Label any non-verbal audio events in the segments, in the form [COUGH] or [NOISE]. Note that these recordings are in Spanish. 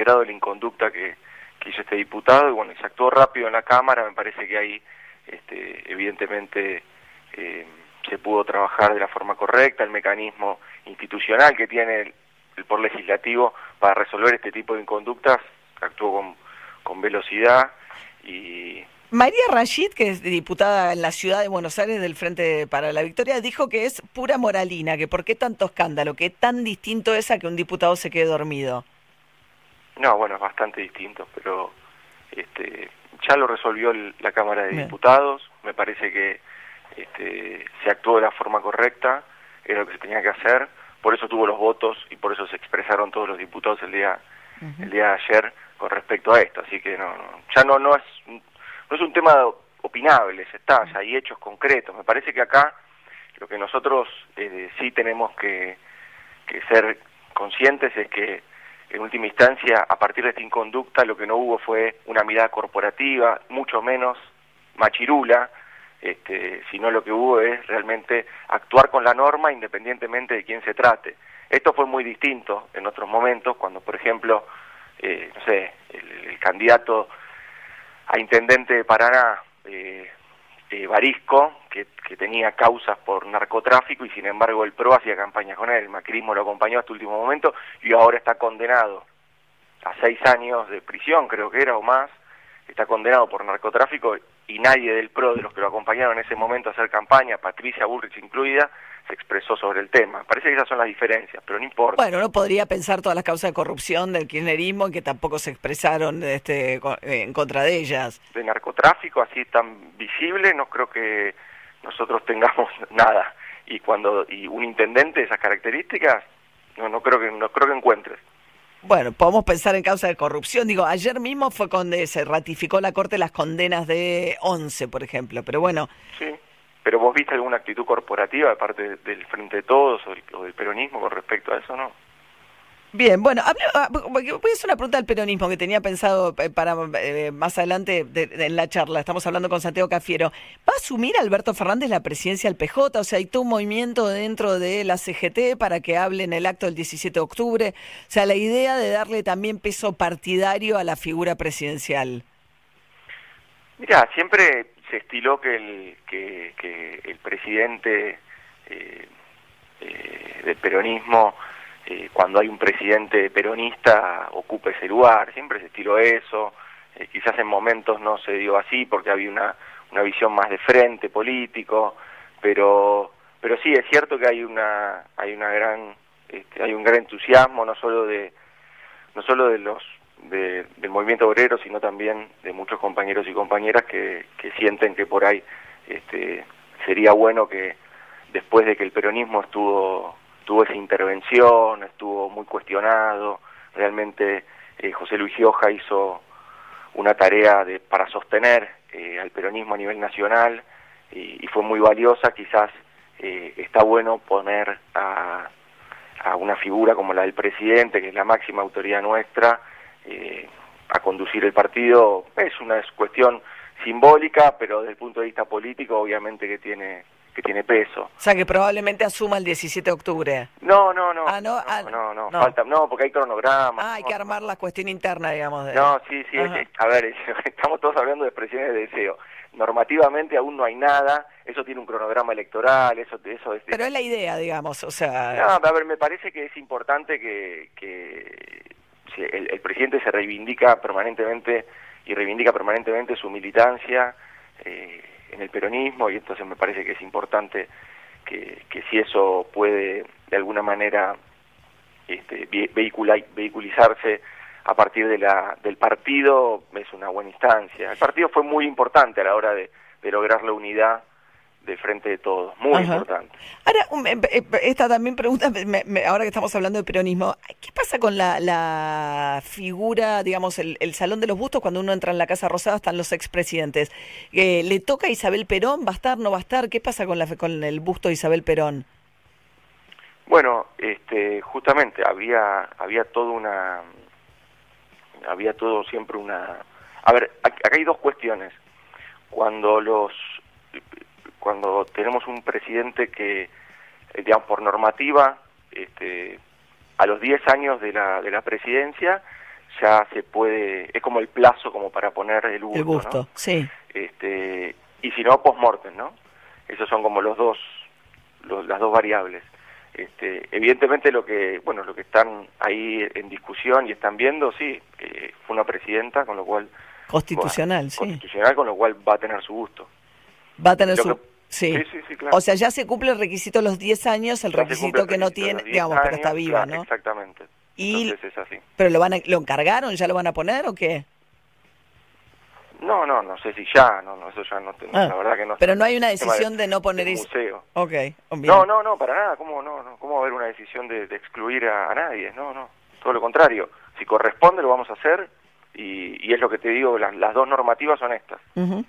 grado de la inconducta que, que hizo este diputado y bueno, se actuó rápido en la Cámara, me parece que ahí este, evidentemente eh, se pudo trabajar de la forma correcta, el mecanismo institucional que tiene el, el por legislativo para resolver este tipo de inconductas actuó con, con velocidad y María Rashid, que es diputada en la ciudad de Buenos Aires del Frente para la Victoria, dijo que es pura moralina, que por qué tanto escándalo, que tan distinto es a que un diputado se quede dormido. No, bueno, es bastante distinto, pero este, ya lo resolvió el, la Cámara de Diputados, me parece que este, se actuó de la forma correcta, era lo que se tenía que hacer, por eso tuvo los votos y por eso se expresaron todos los diputados el día, uh -huh. el día de ayer con respecto a esto, así que no, no ya no, no es no es un tema opinable, está, ya hay hechos concretos. Me parece que acá lo que nosotros eh, sí tenemos que, que, ser conscientes es que en última instancia, a partir de esta inconducta, lo que no hubo fue una mirada corporativa, mucho menos machirula, este, sino lo que hubo es realmente actuar con la norma independientemente de quién se trate. Esto fue muy distinto en otros momentos, cuando por ejemplo, eh, no sé, el, candidato a intendente de Paraná, eh, eh, Barisco, que, que, tenía causas por narcotráfico y sin embargo el PRO hacía campañas con él, el macrismo lo acompañó hasta el último momento y ahora está condenado a seis años de prisión, creo que era o más, está condenado por narcotráfico y nadie del PRO, de los que lo acompañaron en ese momento a hacer campaña, Patricia Bullrich incluida, se expresó sobre el tema. Parece que esas son las diferencias, pero no importa. Bueno, uno podría pensar todas las causas de corrupción del kirchnerismo que tampoco se expresaron este, en contra de ellas. De narcotráfico así tan visible, no creo que nosotros tengamos [LAUGHS] nada. Y cuando y un intendente de esas características, no, no creo que no creo que encuentres. Bueno, podemos pensar en causa de corrupción. Digo, ayer mismo fue cuando se ratificó la Corte las condenas de 11, por ejemplo, pero bueno. Sí, pero vos viste alguna actitud corporativa de parte del Frente de Todos o, el, o del peronismo con respecto a eso, ¿no? Bien, bueno, ah, voy a hacer una pregunta al peronismo que tenía pensado eh, para eh, más adelante de, de, en la charla. Estamos hablando con Santiago Cafiero. ¿Va a asumir Alberto Fernández la presidencia del PJ? O sea, hay todo un movimiento dentro de la CGT para que hable en el acto del 17 de octubre. O sea, la idea de darle también peso partidario a la figura presidencial. Mira, siempre se estiló que el, que, que el presidente eh, eh, del peronismo eh, cuando hay un presidente peronista ocupe ese lugar, siempre se estiró eso, eh, quizás en momentos no se dio así porque había una, una visión más de frente político, pero pero sí es cierto que hay una hay una gran este, hay un gran entusiasmo no solo de no solo de los de, del movimiento obrero sino también de muchos compañeros y compañeras que, sienten que por ahí este, sería bueno que después de que el peronismo estuvo tuvo esa intervención, estuvo muy cuestionado, realmente eh, José Luis Gioja hizo una tarea de, para sostener eh, al peronismo a nivel nacional y, y fue muy valiosa, quizás eh, está bueno poner a, a, una figura como la del presidente, que es la máxima autoridad nuestra, eh, a conducir el partido, es una cuestión simbólica, pero desde el punto de vista político obviamente que tiene que tiene peso. O sea, que probablemente asuma el 17 de octubre. No, no, no. Ah, no, no, ah, no, no, no. falta, no, porque hay cronogramas. Ah, hay que armar la cuestión interna, digamos. De... No, sí, sí, es, a ver, [LAUGHS] estamos todos hablando de expresiones de deseo. Normativamente aún no hay nada, eso tiene un cronograma electoral, eso, eso es... Pero es la idea, digamos, o sea... No, a ver, me parece que es importante que, que el, el presidente se reivindica permanentemente y reivindica permanentemente su militancia, eh, en el peronismo y entonces me parece que es importante que, que si eso puede de alguna manera este, vehicular, vehiculizarse a partir de la, del partido es una buena instancia. El partido fue muy importante a la hora de, de lograr la unidad del frente de todos, muy Ajá. importante. Ahora, esta también pregunta, me, me, ahora que estamos hablando de peronismo, ¿qué pasa con la, la figura, digamos, el, el, Salón de los Bustos, cuando uno entra en la Casa Rosada están los expresidentes? Eh, ¿Le toca a Isabel Perón? ¿Va a estar, no va a estar? ¿Qué pasa con, la, con el busto de Isabel Perón? Bueno, este, justamente había, había toda una, había todo siempre una... A ver, acá hay dos cuestiones. Cuando los cuando tenemos un presidente que, eh, digamos, por normativa, este, a los 10 años de la, de la presidencia, ya se puede, es como el plazo como para poner el gusto. El gusto, sí. Este, y si no, post-mortem, ¿no? Esos son como los dos, las dos variables. Este, evidentemente lo que, bueno, lo que están ahí en discusión y están viendo, sí, fue una presidenta, con lo cual... Constitucional, sí. Constitucional, con lo cual va a tener su gusto. Va a tener su... Sí. Sí, sí, claro. O sea, ya se cumple el requisito de los 10 años, el requisito que no tiene, digamos, pero está viva, ¿no? Exactamente. Y, es así. ¿Pero lo van lo encargaron? ¿Ya lo van a poner o qué? No, no, no sé si ya, no, no eso ya no tengo, ah, la verdad que no. Pero no hay una decisión de, no poner eso. museo. Okay, no, no, no, para nada, ¿cómo no, no? ¿Cómo va a haber una decisión de, excluir a, nadie? No, no, todo lo contrario. Si corresponde lo vamos a hacer y, es lo que te digo, las, dos normativas son estas.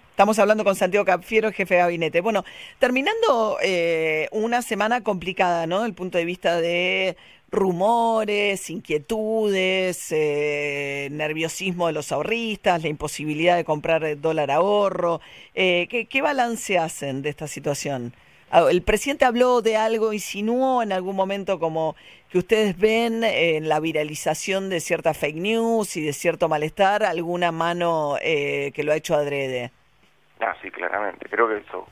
Estamos hablando con Santiago Cafiero, jefe de gabinete. Bueno, terminando eh, una semana complicada, ¿no? Desde el punto de vista de rumores, inquietudes, eh, nerviosismo de los ahorristas, la imposibilidad de comprar dólar ahorro. Eh, ¿qué, ¿Qué balance hacen de esta situación? Ah, el presidente habló de algo, insinuó en algún momento como que ustedes ven en la viralización de cierta fake news y de cierto malestar alguna mano eh, que lo ha hecho adrede. Ah, sí, claramente. Creo que eso,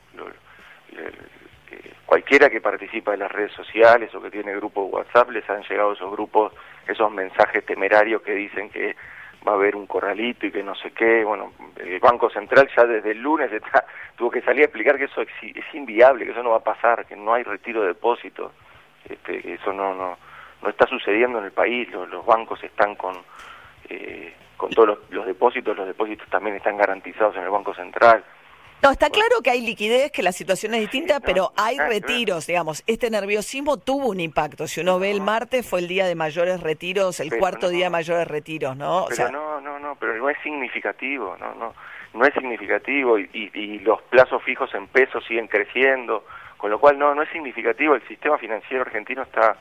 cualquiera que participa en las redes sociales o que tiene grupos de WhatsApp, les han llegado esos grupos, esos mensajes temerarios que dicen que va a haber un corralito y que no sé qué. Bueno, el Banco Central ya desde el lunes está, [LAUGHS] tuvo que salir a explicar que eso es, inviable, que eso no va a pasar, que no hay retiro de depósitos, este, que eso no, no, no está sucediendo en el país, los, bancos están con, eh, con todos los, depósitos, los depósitos también están garantizados en el Banco Central. No, está claro que hay liquidez, que la situación es distinta, pero hay retiros, digamos. Este nerviosismo tuvo un impacto. Si uno ve el martes, fue el día de mayores retiros, el cuarto día de mayores retiros, ¿no? Pero no, no, no, pero no es significativo, no, no, no es significativo y, y, los plazos fijos en pesos siguen creciendo, con lo cual no, no es significativo. El sistema financiero argentino está,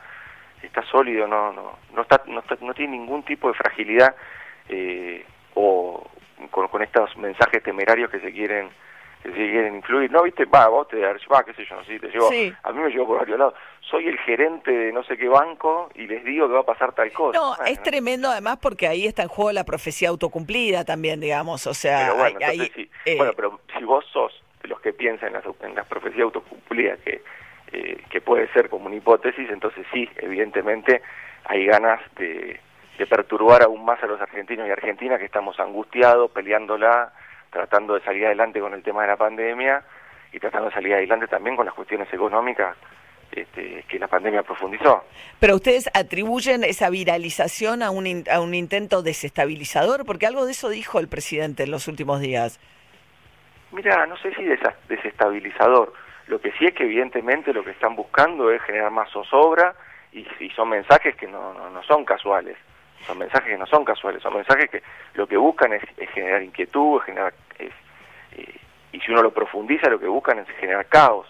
está sólido, no, no, no está, no, no tiene ningún tipo de fragilidad eh, o con, con estos mensajes temerarios que se quieren que se quieren influir. No, viste, va, vos te va, qué sé yo, no sé, te llevo, a mí me llevo por varios lados. Soy el gerente de no sé qué banco y les digo que va a pasar tal cosa. No, es tremendo además porque ahí está en juego la profecía autocumplida también, digamos, o sea... bueno, eh, bueno, pero si vos sos de los que piensan en las, en las profecías autocumplidas, que, eh, que puede ser como una hipótesis, entonces sí, evidentemente hay ganas de, de perturbar aún más a los argentinos y argentinas que estamos angustiados, peleándola tratando de salir adelante con el tema de la pandemia y tratando de salir adelante también con las cuestiones económicas este, que la pandemia profundizó. Pero ustedes atribuyen esa viralización a un, a un intento desestabilizador, porque algo de eso dijo el presidente en los últimos días. Mira, no sé si desestabilizador. Lo que sí es que evidentemente lo que están buscando es generar más zozobra y, y son mensajes que no, no, no son casuales. Son mensajes que no son casuales, son mensajes que lo que buscan es, generar inquietud, generar, es, eh, y si uno lo profundiza, lo que buscan es generar caos.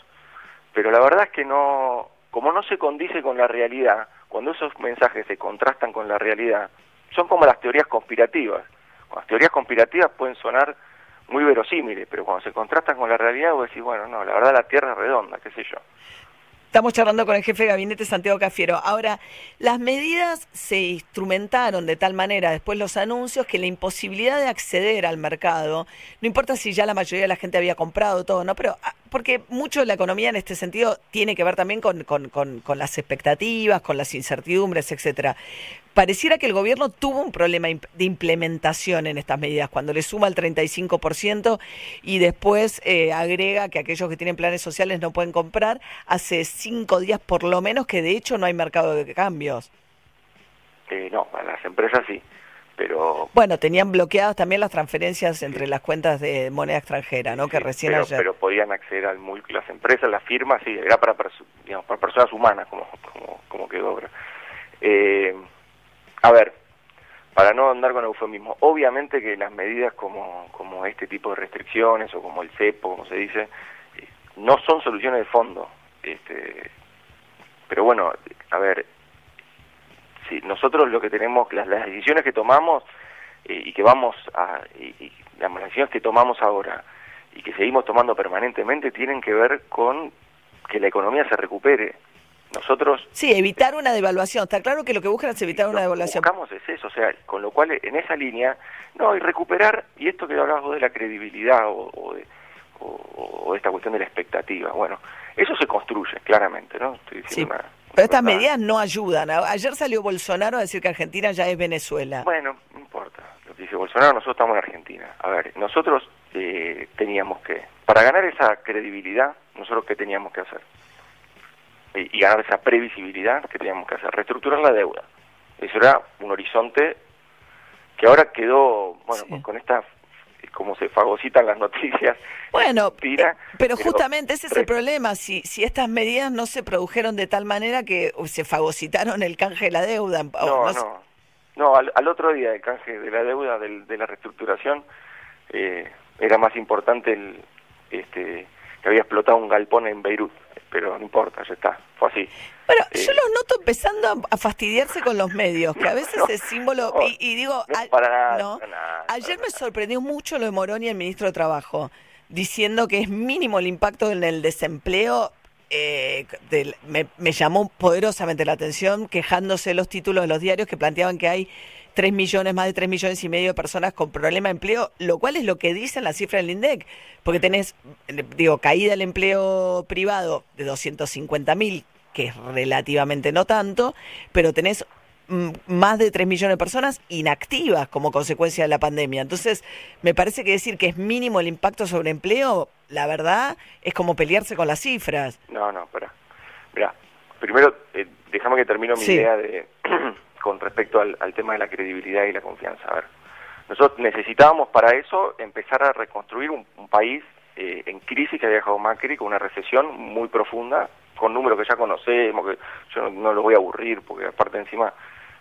Pero la verdad es que no, como no se condice con la realidad, cuando esos mensajes se contrastan con la realidad, son como las teorías conspirativas. Las teorías conspirativas pueden sonar muy verosímiles, pero cuando se contrastan con la realidad, vos decís, bueno, no, la verdad la Tierra es redonda, qué sé yo. Estamos charlando con el jefe de gabinete Santiago Cafiero. Ahora, las medidas se instrumentaron de tal manera, después los anuncios, que la imposibilidad de acceder al mercado, no importa si ya la mayoría de la gente había comprado todo, ¿no? Pero ah, porque mucho de la economía en este sentido tiene que ver también con, con, con, las expectativas, con las incertidumbres, etcétera pareciera que el gobierno tuvo un problema de implementación en estas medidas, cuando le suma el 35% y después eh, agrega que aquellos que tienen planes sociales no pueden comprar, hace cinco días por lo menos que de hecho no hay mercado de cambios. Eh, no, para las empresas sí, pero... Bueno, tenían bloqueadas también las transferencias entre las cuentas de moneda extranjera, ¿no? que recién pero, ayer... pero podían acceder al multi, las empresas, las firmas, sí, era para, digamos, para personas humanas, como, como, como quedó. Eh, a ver, para no andar con eufemismo, obviamente que las medidas como, como este tipo de restricciones o como el cepo, como se dice, eh, no son soluciones de fondo. Este, pero bueno, a ver, nosotros lo que tenemos, las, decisiones que tomamos eh, y que vamos a, y, las decisiones que tomamos ahora y que seguimos tomando permanentemente tienen que ver con que la economía se recupere. Nosotros... Sí, evitar una devaluación. Está claro que lo que buscan es evitar una devaluación. Lo que buscamos es eso, o sea, con lo cual en esa línea, no, y recuperar, y esto que hablabas vos de la credibilidad o, de, o, esta cuestión de la expectativa, bueno, eso se construye claramente, ¿no? Estoy sí. Pero estas medidas no ayudan. Ayer salió Bolsonaro a decir que Argentina ya es Venezuela. Bueno, no importa. Lo que dice Bolsonaro, nosotros estamos en Argentina. A ver, nosotros eh, teníamos que, para ganar esa credibilidad, nosotros qué teníamos que hacer? y ganar esa previsibilidad que teníamos que hacer, reestructurar la deuda. Eso era un horizonte que ahora quedó, bueno, con esta como se fagocitan las noticias. [LAUGHS] Bueno, [LAUGHS] eh, pero, justamente ese es el problema, si, si estas medidas no se produjeron de tal manera que se fagocitaron el canje de la deuda. No, no, no, al, otro día del canje de la deuda, de la reestructuración, eh, era más importante el, este, que había explotado un galpón en Beirut pero no importa, ya está, fue así. Bueno, yo eh, los noto empezando a, fastidiarse con los medios, que a [LAUGHS] veces es símbolo, y, digo, ayer me sorprendió mucho lo de Moroni, el ministro de Trabajo, diciendo que es mínimo el impacto en el desempleo. Eh, me, me llamó poderosamente la atención, quejándose los títulos de los diarios que planteaban que hay 3 millones, más de 3 millones y medio de personas con problema de empleo, lo cual es lo que dicen las cifras del INDEC, porque tenés, digo, caída del empleo privado de 250 mil, que es relativamente no tanto, pero tenés mm, más de 3 millones de personas inactivas como consecuencia de la pandemia. Entonces, me parece que decir que es mínimo el impacto sobre empleo, la verdad, es como pelearse con las cifras. No, no, espera. Mira, primero, eh, déjame que termino mi idea de [CLEARS THROAT] con respecto al, tema de la credibilidad y la confianza. A ver, nosotros necesitábamos para eso empezar a reconstruir un, país eh, en crisis que había dejado Macri, con una recesión muy profunda, con números que ya conocemos, que yo no, los voy a aburrir, porque aparte encima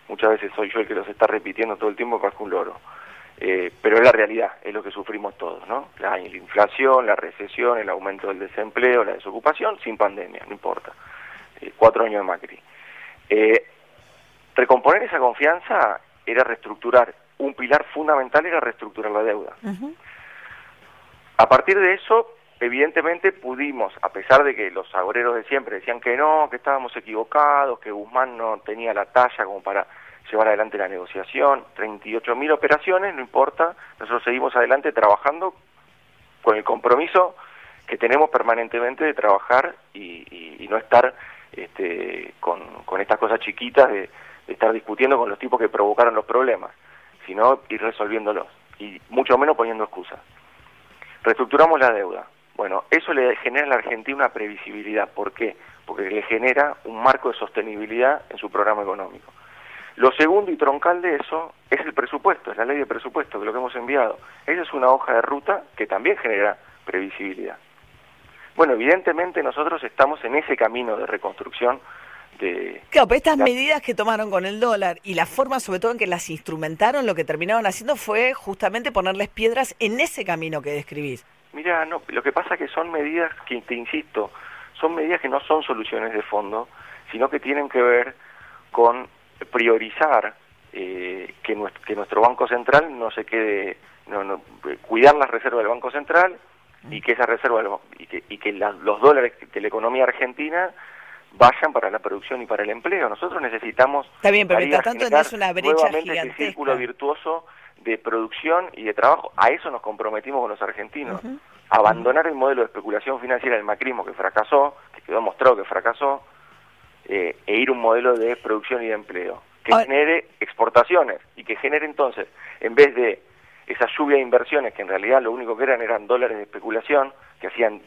muchas veces soy yo el que los está repitiendo todo el tiempo, parezco un loro. Eh, pero es la realidad, es lo que sufrimos todos, ¿no? La, inflación, la recesión, el aumento del desempleo, la desocupación, sin pandemia, no importa. Eh, cuatro años de Macri. Eh, Recomponer esa confianza era reestructurar, un pilar fundamental era reestructurar la deuda. A partir de eso, evidentemente pudimos, a pesar de que los agoreros de siempre decían que no, que estábamos equivocados, que Guzmán no tenía la talla como para llevar adelante la negociación, 38.000 operaciones, no importa, nosotros seguimos adelante trabajando con el compromiso que tenemos permanentemente de trabajar y, no estar este, con, con estas cosas chiquitas de estar discutiendo con los tipos que provocaron los problemas, sino ir resolviéndolos y mucho menos poniendo excusas. Reestructuramos la deuda. Bueno, eso le genera a la Argentina una previsibilidad. ¿Por qué? Porque le genera un marco de sostenibilidad en su programa económico. Lo segundo y troncal de eso es el presupuesto, es la ley de presupuesto, que lo que hemos enviado. Esa es una hoja de ruta que también genera previsibilidad. Bueno, evidentemente nosotros estamos en ese camino de reconstrucción Claro, pero estas medidas que tomaron con el dólar y la forma sobre todo en que las instrumentaron, lo que terminaron haciendo fue justamente ponerles piedras en ese camino que describís. Mira, no, lo que pasa es que son medidas que, te insisto, son medidas que no son soluciones de fondo, sino que tienen que ver con priorizar eh, que, nuestro, que nuestro Banco Central no se quede, no, cuidar las reservas del Banco Central y que esa reserva y que, y que los dólares de la economía argentina vayan para la producción y para el empleo. Nosotros necesitamos Está bien, pero mientras tanto es una brecha gigantesca. ese círculo virtuoso de producción y de trabajo. A eso nos comprometimos con los argentinos. Abandonar el modelo de especulación financiera del macrismo que fracasó, que quedó mostrado que fracasó, eh, e ir un modelo de producción y de empleo que genere exportaciones y que genere entonces, en vez de esa lluvia de inversiones que en realidad lo único que eran eran dólares de especulación, que hacían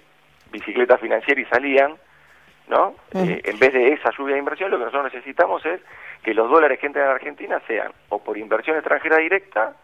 bicicletas financieras y salían, ¿no? Eh, en vez de esa lluvia de inversión, lo que nosotros necesitamos es que los dólares que entren a Argentina sean o por inversión extranjera directa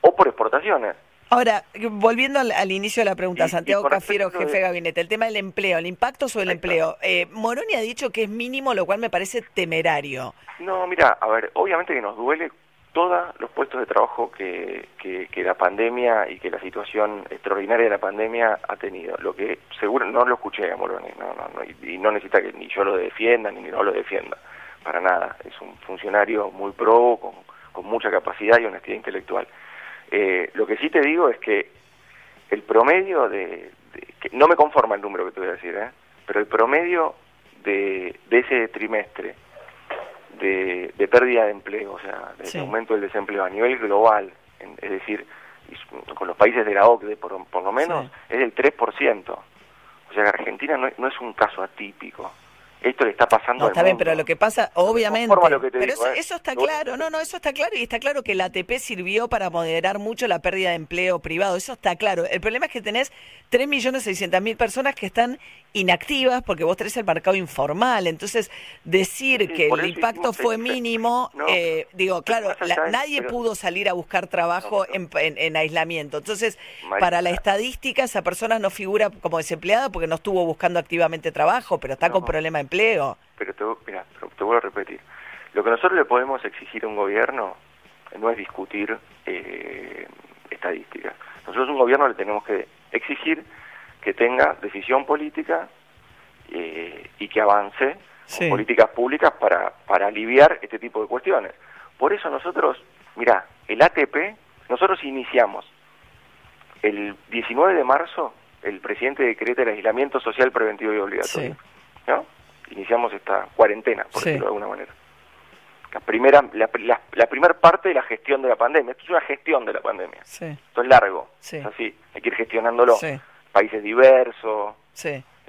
o por exportaciones. Ahora, volviendo al, inicio de la pregunta, Santiago Cafiero, jefe de... gabinete, el tema del empleo, el impacto sobre el empleo. Eh, Moroni ha dicho que es mínimo, lo cual me parece temerario. No, mira, a ver, obviamente que nos duele todos los puestos de trabajo que, que, la pandemia y que la situación extraordinaria de la pandemia ha tenido. Lo que seguro no lo escuché a no, no, y, no necesita que ni yo lo defienda ni no lo defienda, para nada. Es un funcionario muy pro, con, mucha capacidad y honestidad intelectual. Eh, lo que sí te digo es que el promedio de, que no me conforma el número que te voy a decir, ¿eh? pero el promedio de, ese trimestre de, pérdida de empleo, o sea, de aumento del desempleo a nivel global, es decir, con los países de la OCDE por, lo menos, es del 3%. O sea que Argentina no es un caso atípico esto le está pasando. No, está bien, pero lo que pasa, obviamente. pero ¿eh? eso, está claro, no, no, eso está claro y está claro que la ATP sirvió para moderar mucho la pérdida de empleo privado, eso está claro. El problema es que tenés 3.600.000 personas que están inactivas porque vos tenés el mercado informal. Entonces, decir que el impacto fue mínimo, eh, digo, claro, nadie pudo salir a buscar trabajo en, aislamiento. Entonces, para la estadística, esa persona no figura como desempleada porque no estuvo buscando activamente trabajo, pero está con problema de empleo. Pero te, mira, te vuelvo a repetir. Lo que nosotros le podemos exigir a un gobierno no es discutir eh, estadísticas. Nosotros a un gobierno le tenemos que exigir que tenga decisión política eh, y que avance con políticas públicas para, para aliviar este tipo de cuestiones. Por eso nosotros, mira, el ATP, nosotros iniciamos el 19 de marzo, el presidente decreta el aislamiento social preventivo y obligatorio. ¿no? Iniciamos esta cuarentena, por decirlo de alguna manera. La primera, la, la, primera parte de la gestión de la pandemia. Esto es una gestión de la pandemia. Esto es largo. Es así, hay que ir gestionándolo países diversos,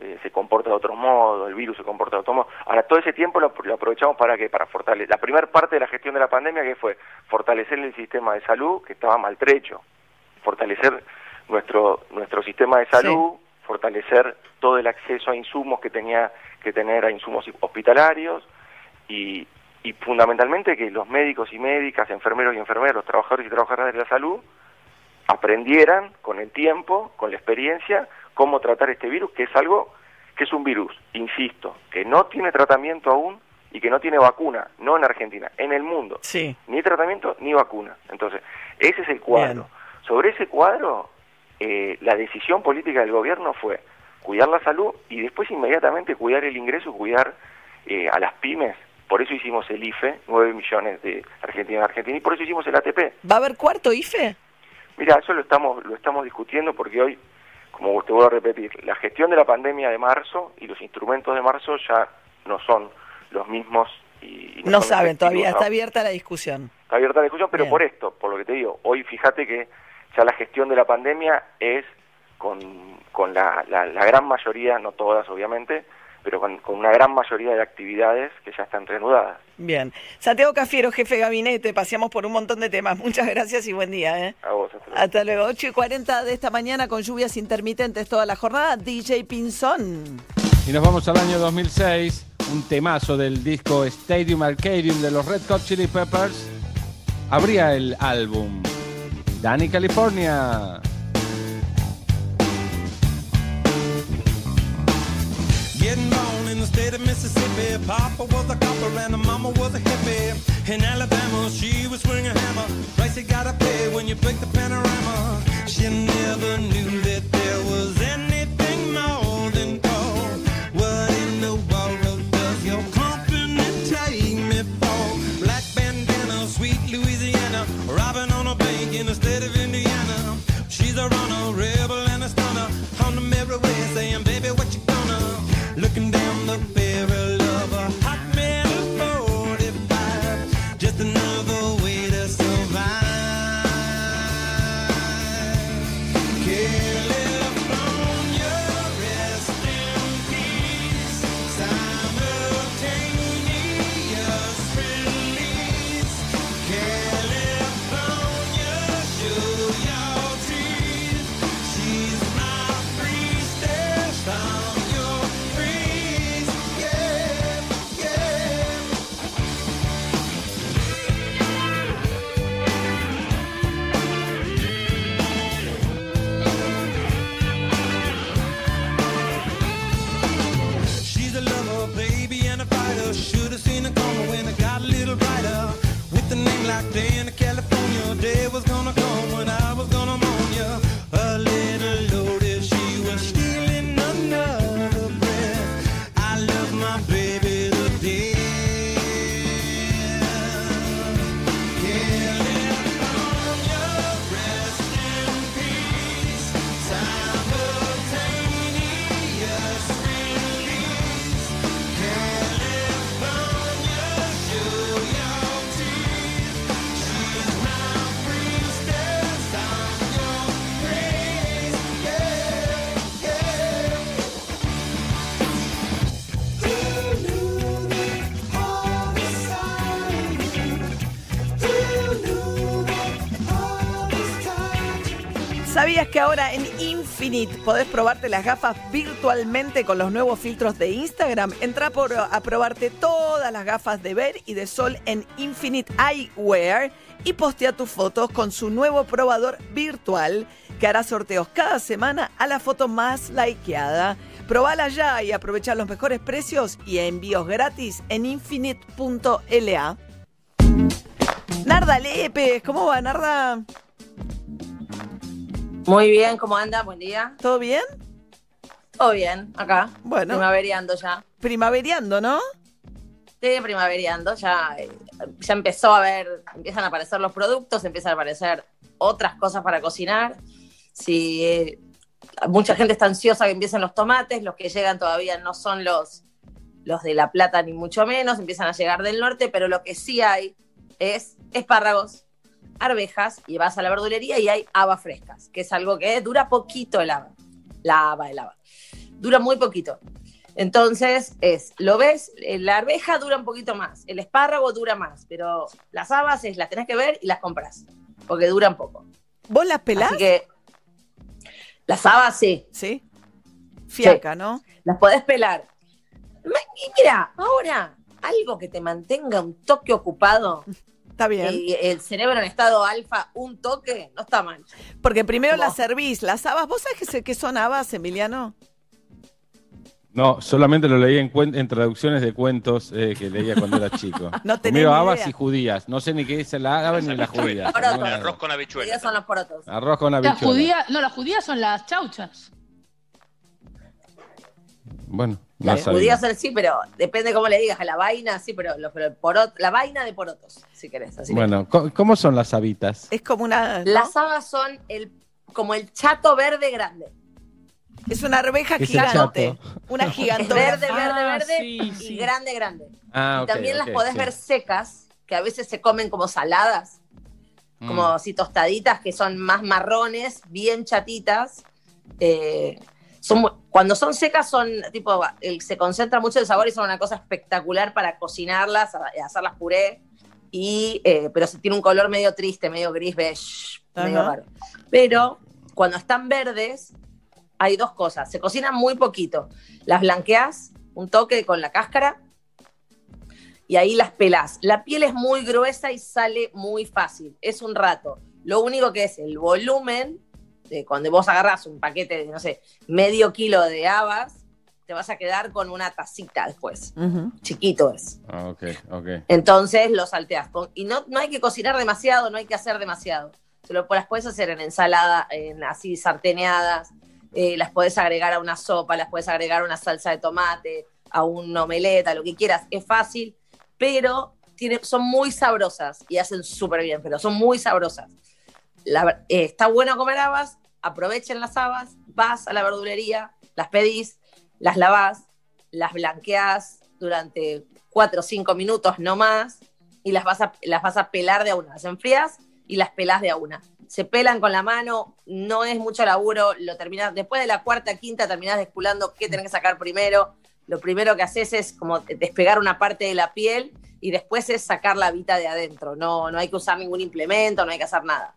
eh, se comporta de otro modo, el virus se comporta de otro modo. Ahora, todo ese tiempo lo, aprovechamos para que para fortalecer. La primera parte de la gestión de la pandemia que fue fortalecer el sistema de salud que estaba maltrecho, fortalecer nuestro nuestro sistema de salud, fortalecer todo el acceso a insumos que tenía que tener a insumos hospitalarios y, y fundamentalmente que los médicos y médicas, enfermeros y enfermeros, trabajadores y trabajadoras de la salud aprendieran con el tiempo, con la experiencia, cómo tratar este virus, que es algo que es un virus, insisto, que no tiene tratamiento aún y que no tiene vacuna, no en Argentina, en el mundo. Sí. Ni tratamiento ni vacuna. Entonces, ese es el cuadro. Sobre ese cuadro, eh, la decisión política del gobierno fue cuidar la salud y después inmediatamente cuidar el ingreso, cuidar eh, a las pymes. Por eso hicimos el IFE, 9 millones de argentinos en Argentina, y por eso hicimos el ATP. ¿Va a haber cuarto IFE? Mira, eso lo estamos, lo estamos discutiendo porque hoy, como te voy a repetir, la gestión de la pandemia de marzo y los instrumentos de marzo ya no son los mismos. Y, no, saben todavía, está abierta la discusión. Está abierta la discusión, pero por esto, por lo que te digo, hoy fíjate que ya la gestión de la pandemia es con, con la, la, la gran mayoría, no todas obviamente, pero con, una gran mayoría de actividades que ya están reanudadas. Bien. Santiago Cafiero, jefe de gabinete, paseamos por un montón de temas. Muchas gracias y buen día. ¿eh? A vos, hasta luego. 8 y 40 de esta mañana con lluvias intermitentes toda la jornada. DJ Pinzón. Y nos vamos al año 2006, un temazo del disco Stadium Arcadium de los Red Hot Chili Peppers. Abría el álbum. Danny California. State of Mississippi. Papa was a copper and mama was a hippie. In Alabama, she was swinging a hammer. Price you gotta pay when you break the panorama. She never knew that there was anything ¿Sabías que ahora en Infinite podés probarte las gafas virtualmente con los nuevos filtros de Instagram? Entra por, a probarte todas las gafas de ver y de sol en Infinite Eyewear y postea tus fotos con su nuevo probador virtual que hará sorteos cada semana a la foto más likeada. Probala ya y aprovecha los mejores precios y envíos gratis en infinite.la. Narda Lepes, ¿cómo va Narda? Muy bien, ¿cómo anda? Buen día. ¿Todo bien? Todo bien, acá. Bueno. Primaveriando ya. Primaveriando, ¿no? Sí, primaveriando. Ya, eh, ya empezó a ver, empiezan a aparecer los productos, empiezan a aparecer otras cosas para cocinar. Si eh, mucha gente está ansiosa que empiecen los tomates, los que llegan todavía no son los, los de La Plata ni mucho menos, empiezan a llegar del norte, pero lo que sí hay es espárragos, arvejas y vas a la verdulería y hay habas frescas, que es algo que dura poquito el haba. La haba, el haba. Dura muy poquito. Entonces, es, lo ves, eh, la arveja dura un poquito más, el espárrago dura más, pero las habas es, las tenés que ver y las compras, porque duran poco. ¿Vos las pelás? Así que las habas sí. Sí. Fiaca, ¿no? Las podés pelar. Y mira, ahora, algo que te mantenga un toque ocupado Está bien. y el cerebro en estado alfa, un toque, no está mal. Porque primero ¿Cómo? las servís, las habas. ¿Vos sabés que son habas, Emiliano? No, solamente lo leí en, cuen- en traducciones de cuentos eh, que leía cuando era chico. [LAUGHS] No ni habas y judías. No sé ni qué es la haba ni la judía. Arroz con habichuelas. Ellos son los porotos. Arroz con Las habichuelas. judías, no, las judías son las chauchas. Bueno, no Las sabía. judías son sí, pero depende cómo le digas, a la vaina, sí, pero, porot- la vaina de porotos, si querés. Así Bueno, ¿cómo, cómo son las habitas? Es como una. ¿no? Las habas son el, como el chato verde grande. Es una arveja Es gigante. Una [LAUGHS] Es gigantona. verde, verde, Ah, verde sí, y sí. grande, grande. Ah, y ok, también las podés sí. ver secas, que a veces se comen como saladas, Mm. como así tostaditas, que son más marrones, bien chatitas. Eh, son, cuando son secas son tipo, se concentra mucho el sabor y son una cosa espectacular para cocinarlas, hacerlas puré. Y, eh, pero se tiene un color medio triste, medio gris, beige, medio Ajá. raro. Pero cuando están verdes, hay dos cosas. Se cocinan muy poquito. Las blanqueas, un toque con la cáscara, y ahí las pelás. La piel es muy gruesa y sale muy fácil. Es un rato. Lo único que es el volumen, de cuando vos agarras un paquete de, no sé, medio kilo de habas, te vas a quedar con una tacita después. Chiquito es. Ah, ok, ok. Entonces lo salteas. Con- y no, no hay que cocinar demasiado, no hay que hacer demasiado. Se lo, las puedes hacer en ensalada, en así sarteneadas, eh, las puedes agregar a una sopa, las puedes agregar a una salsa de tomate, a un omelette, a lo que quieras. Es fácil, pero tiene, son muy sabrosas y hacen súper bien, pero son muy sabrosas. La eh, está bueno comer habas, aprovechen las habas, vas a la verdulería, las pedís, las lavás, las blanqueás durante 4 o 5 minutos, no más, y las vas a, las vas a pelar de a una. Las enfrías y las pelás de a una. Se pelan con la mano, no es mucho laburo, lo terminás, después de la cuarta, quinta, terminás desculando qué tenés que sacar primero. Lo primero que haces es como despegar una parte de la piel y después es sacar la vita de adentro. No, no hay que usar ningún implemento, no hay que hacer nada.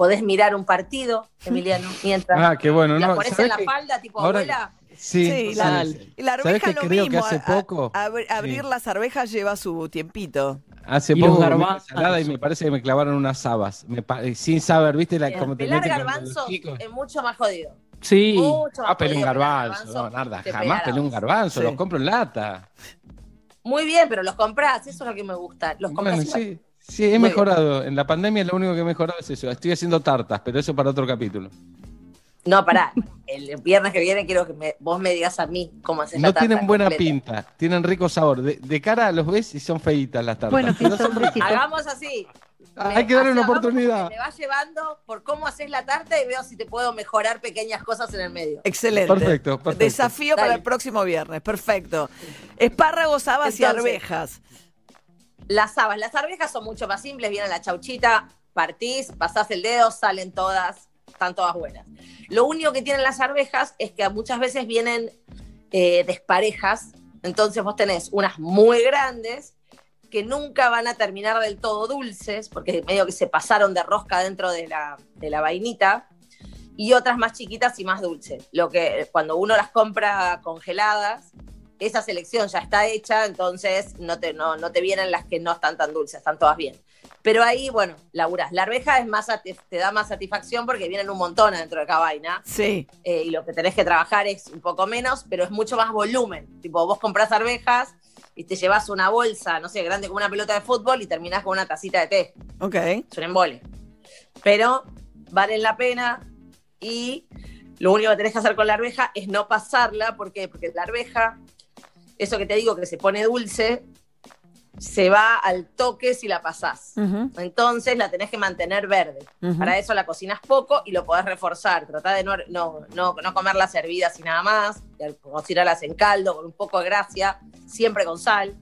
Podés mirar un partido, [LAUGHS] Emiliano, mientras Ah, qué bueno. la No, pones en ¿sabés la que- falda, tipo ahora- abuela. Sí, Sí, la, sí. y la ¿Sabés arveja que lo creo que mismo. hace a- poco? a- abrir Sí. las arvejas lleva su tiempito. Hace Y poco ensalada y me parece que me clavaron unas habas. Me pa- eh, sin saber, ¿viste? La, El como pelar garbanzos es mucho más jodido. Sí. Mucho más Ah, pelé un garbanzo. No, Narda, que jamás pelé un garbanzo. Sí. Los compro en lata. Muy bien, pero los compras, eso es lo que me gusta. Los compras Bueno, igual. Sí, he mejorado. En la pandemia lo único que he mejorado es eso. Estoy haciendo tartas, pero eso para otro capítulo. No, pará. El viernes que viene quiero que me- vos me digas a mí cómo haces la No tarta tienen buena completa. pinta, tienen rico sabor. De, de cara los ves y son feitas las tartas. Bueno, son. Hagamos así. Ah, Hay que darle una oportunidad. Me vas llevando por cómo haces la tarta y veo si te puedo mejorar pequeñas cosas en el medio. Excelente. Perfecto, perfecto. Desafío para el próximo viernes. Perfecto. Espárragos, habas y arvejas. Las habas, las arvejas son mucho más simples, viene la chauchita, partís, pasás el dedo, salen todas, están todas buenas. Lo único que tienen las arvejas es que muchas veces vienen eh, desparejas, entonces vos tenés unas muy grandes que nunca van a terminar del todo dulces, porque medio que se pasaron de rosca dentro de la, de la vainita, y otras más chiquitas y más dulces. Lo que cuando uno las compra congeladas, esa selección ya está hecha, entonces no te, no, no te vienen las que no están tan dulces, están todas bien. Pero ahí, bueno, laburas. La arveja es más, te da más satisfacción porque vienen un montón adentro de cada vaina. Sí. eh, y lo que tenés que trabajar es un poco menos, pero es mucho más volumen. Tipo, vos comprás arvejas y te llevas una bolsa, no sé, grande como una pelota de fútbol y terminás con una tacita de té. Ok. Es un embole. Pero valen la pena y lo único que tenés que hacer con la arveja es no pasarla. ¿Por qué? Porque la arveja, eso que te digo que se pone dulce, se va al toque si la pasás. Entonces la tenés que mantener verde. Para eso la cocinas poco y lo podés reforzar. Tratá de no, no, no, no comerlas hervidas y nada más. de Cocinarlas en caldo con un poco de gracia, siempre con sal,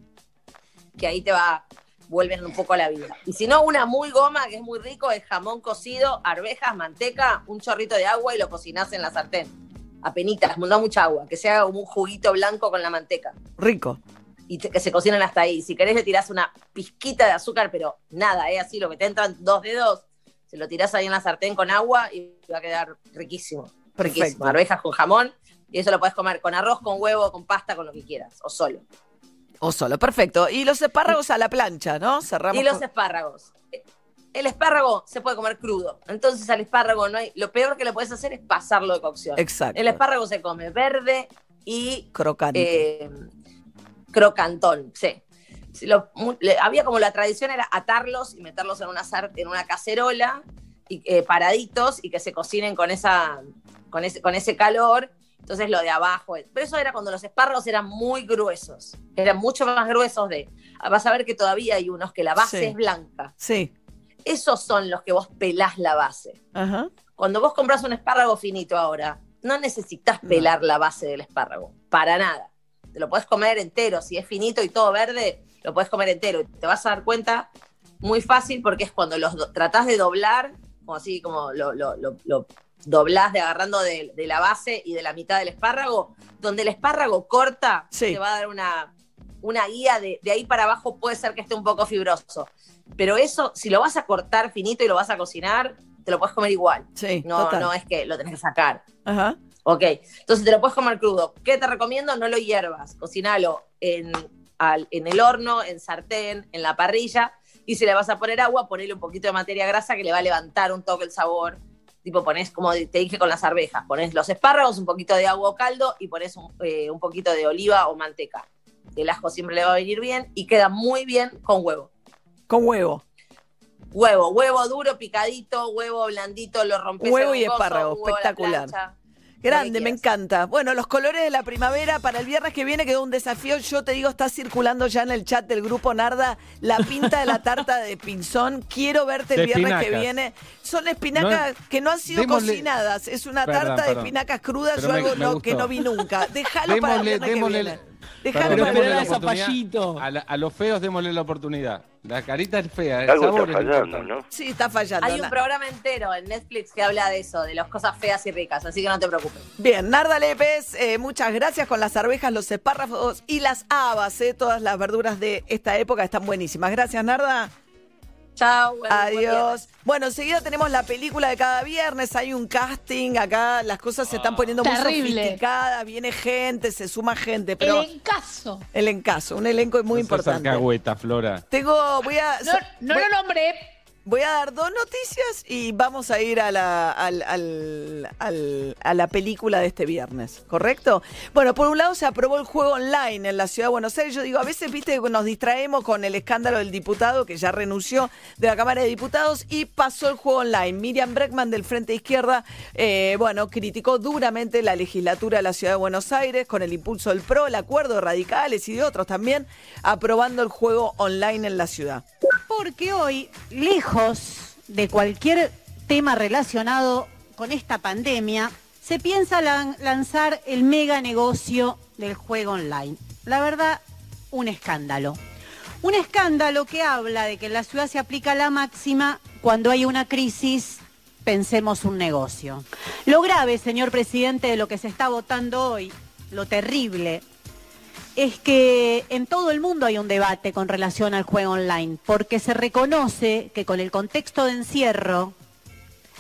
que ahí te va, vuelven un poco a la vida. Y si no, una muy goma, que es muy rico, es jamón cocido, arvejas, manteca, un chorrito de agua y lo cocinás en la sartén. Apenitas, no mucha agua, que se haga como un juguito blanco con la manteca Rico. y te- que se cocinan hasta ahí. Si querés le tirás una pizquita de azúcar, pero nada, es así, lo que te entran dos dedos, se lo tirás ahí en la sartén con agua y va a quedar riquísimo. Perfecto. Riquísimo. Arvejas con jamón y eso lo podés comer con arroz, con huevo, con pasta, con lo que quieras, o solo. O solo, perfecto. Y los espárragos a la plancha, ¿no? Cerramos. Y los con- espárragos. El espárrago se puede comer crudo. Entonces al espárrago no hay. Lo peor que le puedes hacer es pasarlo de cocción. Exacto. El espárrago se come verde y Crocante. eh, crocantón, sí. Lo- le- había como la tradición era atarlos y meterlos en una, en una cacerola y, eh, paraditos y que se cocinen con, esa, con, ese, con ese calor. Entonces lo de abajo. Pero eso era cuando los espárragos eran muy gruesos. Eran mucho más gruesos de... Vas a ver que todavía hay unos que la base Sí. es blanca. Sí. Esos son los que vos pelás la base. Ajá. Cuando vos compras un espárrago finito ahora, no necesitas No. pelar la base del espárrago, para nada. Te lo puedes comer entero, si es finito y todo verde, lo puedes comer entero. Te vas a dar cuenta muy fácil porque es cuando los tratás de doblar, como así como lo, lo, lo, lo doblás de agarrando de, de la base y de la mitad del espárrago, donde el espárrago corta, Sí. te va a dar una, una guía de, de ahí para abajo, puede ser que esté un poco fibroso. Pero eso, si lo vas a cortar finito y lo vas a cocinar, te lo puedes comer igual. Sí. No, total. no es que lo tenés que sacar. Ajá. Ok, entonces te lo puedes comer crudo. ¿Qué te recomiendo? No lo hiervas. Cocinalo en, al- en el horno, en sartén, en la parrilla. Y si le vas a poner agua, ponele un poquito de materia grasa que le va a levantar un toque el sabor. Tipo, pones, como te dije con las arvejas, pones los espárragos, un poquito de agua o caldo y pones un, eh, un poquito de oliva o manteca. El ajo siempre le va a venir bien y queda muy bien con huevo. Con huevo. Huevo, huevo duro, picadito, huevo blandito, lo rompes Huevo y coso, espárrago, huevo espectacular. plancha. Grande, me encanta. Bueno, los colores de la primavera para el viernes que viene quedó un desafío. Yo te digo, está circulando ya en el chat del grupo Narda la pinta de la [LAUGHS] tarta de pinzón. Quiero verte el De viernes que viene. Son espinacas que no han sido démosle- cocinadas. Es una Perdón, tarta de perdón. espinacas crudas. Yo algo me no- que no vi nunca. Déjalo para el Démosle, viernes que démosle, viene. La esa oportunidad. zapallito. A, la- a los feos démosle la oportunidad. La carita es fea, el Algo sabor está es fallando. ¿no? Sí, está fallando. Hay un Na- programa entero en Netflix que habla de eso, de las cosas feas y ricas, así que no te preocupes. Bien, Narda Lepes, eh, muchas gracias con las arvejas, los espárragos y las habas. eh, todas las verduras de esta época están buenísimas. Gracias, Narda. Chao. Adiós. Bueno, enseguida tenemos la película de cada viernes, hay un casting, acá las cosas se están poniendo muy Terrible. sofisticadas, viene gente, se suma gente, pero El encaso. el encaso, un elenco muy No importante. Flora. Tengo, voy a, No, no voy, lo nombré. Voy a dar dos noticias y vamos a ir a la, al- a la película de este viernes, ¿correcto? Bueno, por un lado se aprobó el juego online en la ciudad de Buenos Aires. Yo digo, a veces, viste, nos distraemos con el escándalo del diputado que ya renunció de la Cámara de Diputados y pasó el juego online. Miriam Breckman del Frente Izquierda, eh, bueno, criticó duramente la legislatura de la ciudad de Buenos Aires con el impulso del PRO, el acuerdo de radicales y de otros también, aprobando el juego online en la ciudad. Porque hoy, lejos de cualquier tema relacionado con esta pandemia, se piensa lan- lanzar el mega negocio del juego online. La verdad, un escándalo. Un escándalo que habla de que en la ciudad se aplica la máxima cuando hay una crisis, pensemos un negocio. Lo grave, señor presidente, de lo que se está votando hoy, lo terrible, es que en todo el mundo hay un debate con relación al juego online, porque se reconoce que con el contexto de encierro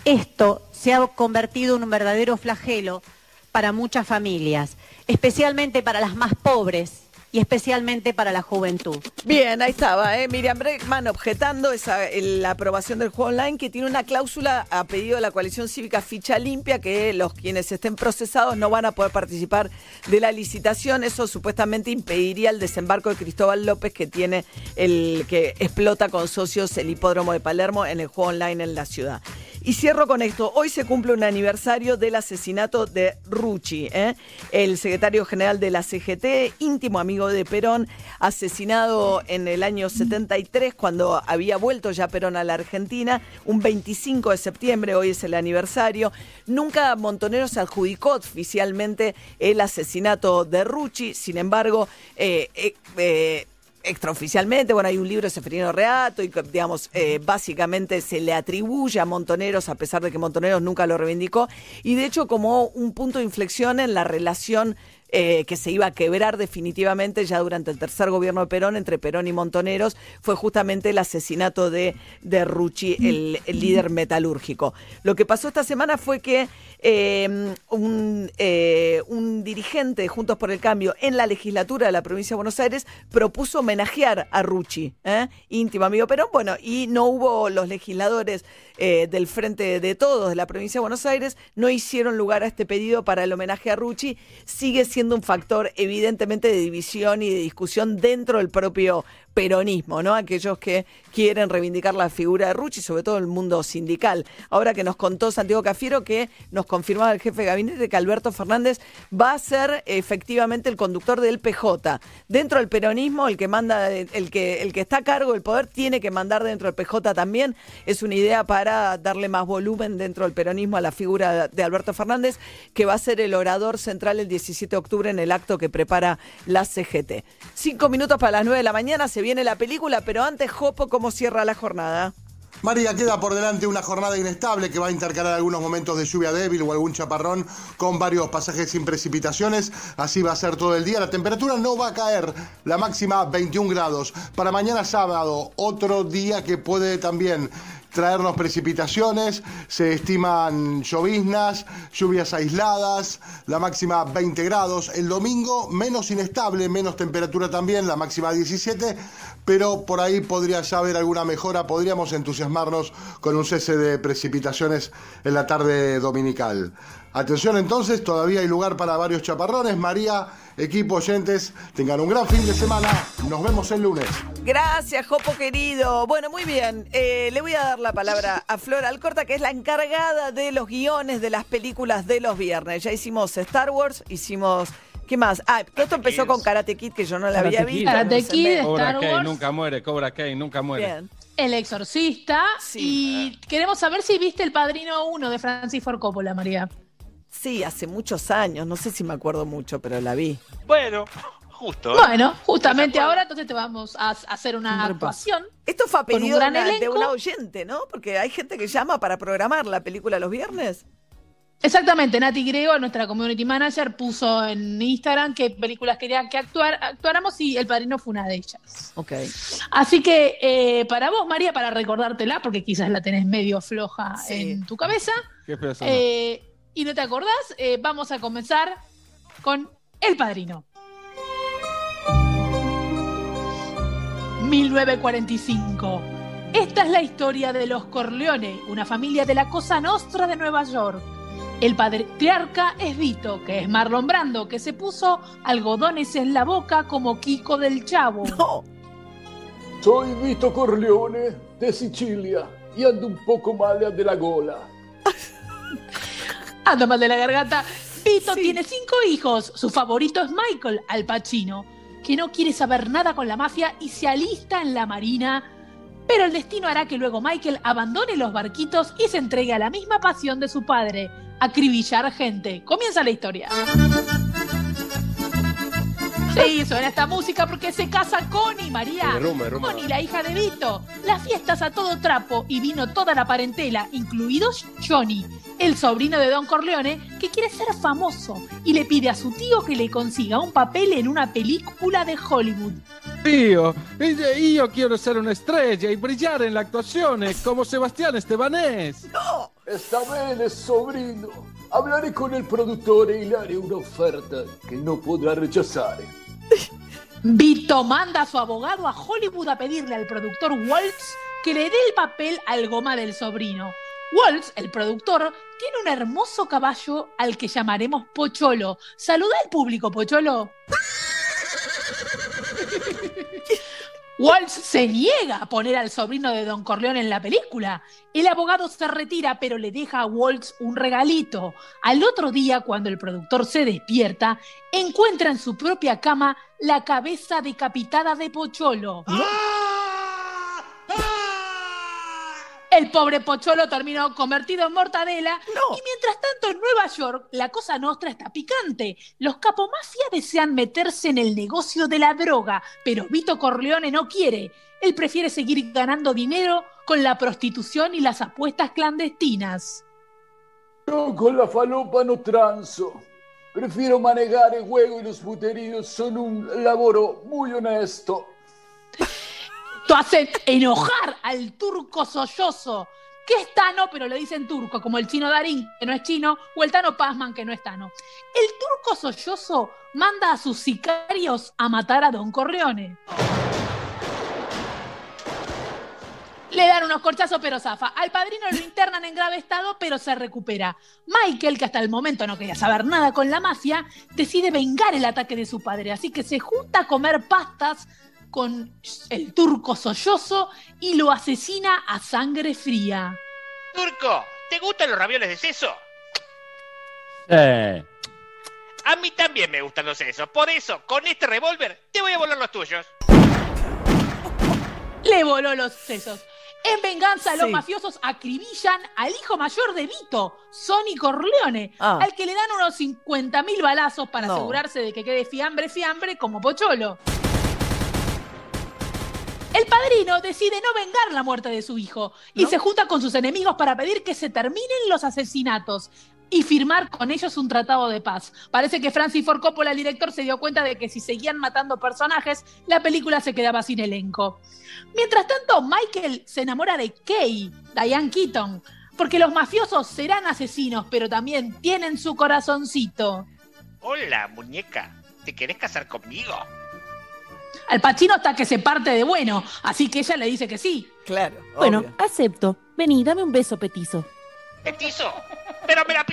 Esto se ha convertido en un verdadero flagelo para muchas familias, especialmente para las más pobres y especialmente para la juventud. Bien, ahí estaba, ¿eh? Miriam Breckman objetando esa, la aprobación del juego online que tiene una cláusula a pedido de la coalición cívica Ficha Limpia que los quienes estén procesados no van a poder participar de la licitación. Eso supuestamente impediría el desembarco de Cristóbal López que tiene el que explota con socios el hipódromo de Palermo en el juego online en la ciudad. Y cierro con esto. Hoy se cumple un aniversario del asesinato de Rucci, ¿eh? el secretario general de la CGT, íntimo amigo de Perón, asesinado en el año 73 cuando había vuelto ya Perón a la Argentina, un 25 de septiembre, hoy es el aniversario. Nunca Montonero se adjudicó oficialmente el asesinato de Rucci, sin embargo, eh, eh, extraoficialmente, bueno, hay un libro de Seferino Reato y, digamos, eh, básicamente se le atribuye a Montoneros, a pesar de que Montoneros nunca lo reivindicó, y de hecho como un punto de inflexión en la relación eh, que se iba a quebrar definitivamente ya durante el tercer gobierno de Perón, entre Perón y Montoneros, fue justamente el asesinato de, de Rucci, el, el líder metalúrgico. Lo que pasó esta semana fue que eh, un, eh, un dirigente de Juntos por el Cambio en la legislatura de la provincia de Buenos Aires propuso homenajear a Rucci, ¿eh? íntimo amigo Perón, bueno, y no hubo los legisladores del Frente de Todos de la provincia de Buenos Aires, no hicieron lugar a este pedido para el homenaje a Rucci, sigue siendo un factor evidentemente de división y de discusión dentro del propio peronismo, ¿no? Aquellos que quieren reivindicar la figura de Rucci, sobre todo el mundo sindical. Ahora que nos contó Santiago Cafiero que nos confirmaba el jefe de gabinete que Alberto Fernández va a ser efectivamente el conductor del PJ. Dentro del peronismo, el que manda, el que, el que está a cargo del poder tiene que mandar dentro del PJ también. Es una idea para darle más volumen dentro del peronismo a la figura de Alberto Fernández, que va a ser el orador central el 17 de octubre en el acto que prepara la CGT. Cinco minutos para las nueve de la mañana, se viene la película, pero antes, Jopo, ¿cómo cierra la jornada? María, queda por delante una jornada inestable que va a intercalar algunos momentos de lluvia débil o algún chaparrón con varios pasajes sin precipitaciones. Así va a ser todo el día. La temperatura no va a caer. La máxima 21 grados. Para mañana sábado, otro día que puede también traernos precipitaciones, se estiman lloviznas, lluvias aisladas, la máxima 20 grados. El domingo menos inestable, menos temperatura también, la máxima 17, pero por ahí podría ya haber alguna mejora, podríamos entusiasmarnos con un cese de precipitaciones en la tarde dominical. Atención entonces, todavía hay lugar para varios chaparrones. María, equipo, oyentes, tengan un gran fin de semana. Nos vemos el lunes. Gracias, Jopo querido. Bueno, muy bien. Eh, le voy a dar la palabra a Flor Alcorta, que es la encargada de los guiones de las películas de los viernes. Ya hicimos Star Wars, hicimos. ¿Qué más? Ah, todo esto empezó con Karate Kid, que yo no la había visto. Karate Kid, Cobra Star Kai Wars. nunca muere, Cobra Kai nunca muere. Bien. El Exorcista. Sí. Y queremos saber si viste El Padrino 1 de Francis Ford Coppola, María. Sí, hace muchos años. No sé si me acuerdo mucho, pero la vi. Bueno, justo. ¿eh? Bueno, justamente ahora entonces te vamos a hacer una Un actuación. Esto fue a Con un pedido de gran una, de una oyente, ¿no? Porque hay gente que llama para programar la película los viernes. Exactamente, Nati Grego, nuestra community manager, puso en Instagram qué películas quería que actuar, actuáramos y El Padrino fue una de ellas. Ok. Así que eh, para vos, María, para recordártela, porque quizás la tenés medio floja Sí. en tu cabeza, Qué eh, y no te acordás, eh, vamos a comenzar con El Padrino. 1945. Esta es la historia de los Corleone, una familia de la Cosa Nostra de Nueva York. El patriarca es Vito, que es Marlon Brando, que se puso algodones en la boca como Kiko del Chavo. No. Soy Vito Corleone de Sicilia y ando un poco mal de la gola. [LAUGHS] Anda mal de la garganta. Vito Sí. tiene cinco hijos. Su favorito es Michael Al Pacino, que no quiere saber nada con la mafia y se alista en la marina. Pero el destino hará que luego Michael abandone los barquitos y se entregue a la misma pasión de su padre, acribillar gente. Comienza la historia. Sí, suena esta música porque se casa Connie, María. Derrumbe. Connie, la hija de Vito. Las fiestas a todo trapo y vino toda la parentela, incluido Johnny, el sobrino de Don Corleone, que quiere ser famoso y le pide a su tío que le consiga un papel en una película de Hollywood. E- io quiero ser una estrella y brillar en la actuación como Sebastián Estebanés. Está bien, sobrino. Hablaré con el productor y le haré una oferta que no podrá rechazar. Vito manda a su abogado a Hollywood a pedirle al productor Waltz que le dé el papel al goma del sobrino. Waltz, el productor, tiene un hermoso caballo al que llamaremos Pocholo. Saluda al público, Pocholo. Waltz se niega a poner al sobrino de Don Corleone en la película. El abogado se retira, pero le deja a Waltz un regalito. Al otro día, cuando el productor se despierta, encuentra en su propia cama la cabeza decapitada de Pocholo. El pobre Pocholo terminó convertido en mortadela. Y mientras tanto, en Nueva York, la cosa nostra está picante. Los capomafia desean meterse en el negocio de la droga, pero Vito Corleone no quiere. Él prefiere seguir ganando dinero con la prostitución y las apuestas clandestinas. Yo con la falopa no transo. Prefiero manejar el juego y los puteríos son un laboro muy honesto. Esto hace enojar al turco sollozo, que es Tano, pero le dicen turco, como el chino Darín, que no es chino, o el Tano Pazman, que no es Tano. El turco sollozo manda a sus sicarios a matar a Don Corleone. Le dan unos corchazos, pero zafa. Al padrino lo internan en grave estado, pero se recupera. Michael, que hasta el momento no quería saber nada con la mafia, decide vengar el ataque de su padre, así que se junta a comer pastas con el turco sollozo y lo asesina a sangre fría. Turco, ¿te gustan los ravioles de seso? Eh, A mí también me gustan los sesos. Por eso, con este revólver, te voy a volar los tuyos. Le voló los sesos. En venganza, los mafiosos acribillan al hijo mayor de Vito, Sonny Corleone, Ah. al que le dan unos 50 mil balazos para No. asegurarse de que quede fiambre, fiambre como Pocholo. El padrino decide no vengar la muerte de su hijo y se junta con sus enemigos para pedir que se terminen los asesinatos y firmar con ellos un tratado de paz. Parece que Francis Ford Coppola, el director, se dio cuenta de que si seguían matando personajes, la película se quedaba sin elenco. Mientras tanto, Michael se enamora de Kay, Diane Keaton, porque los mafiosos serán asesinos, pero también tienen su corazoncito. Hola, muñeca. ¿Te querés casar conmigo? Al Pacino hasta que se parte de bueno, así que ella le dice que sí. Claro. Bueno, obvio. acepto. Vení, dame un beso petizo. ¿Petizo? Pero me la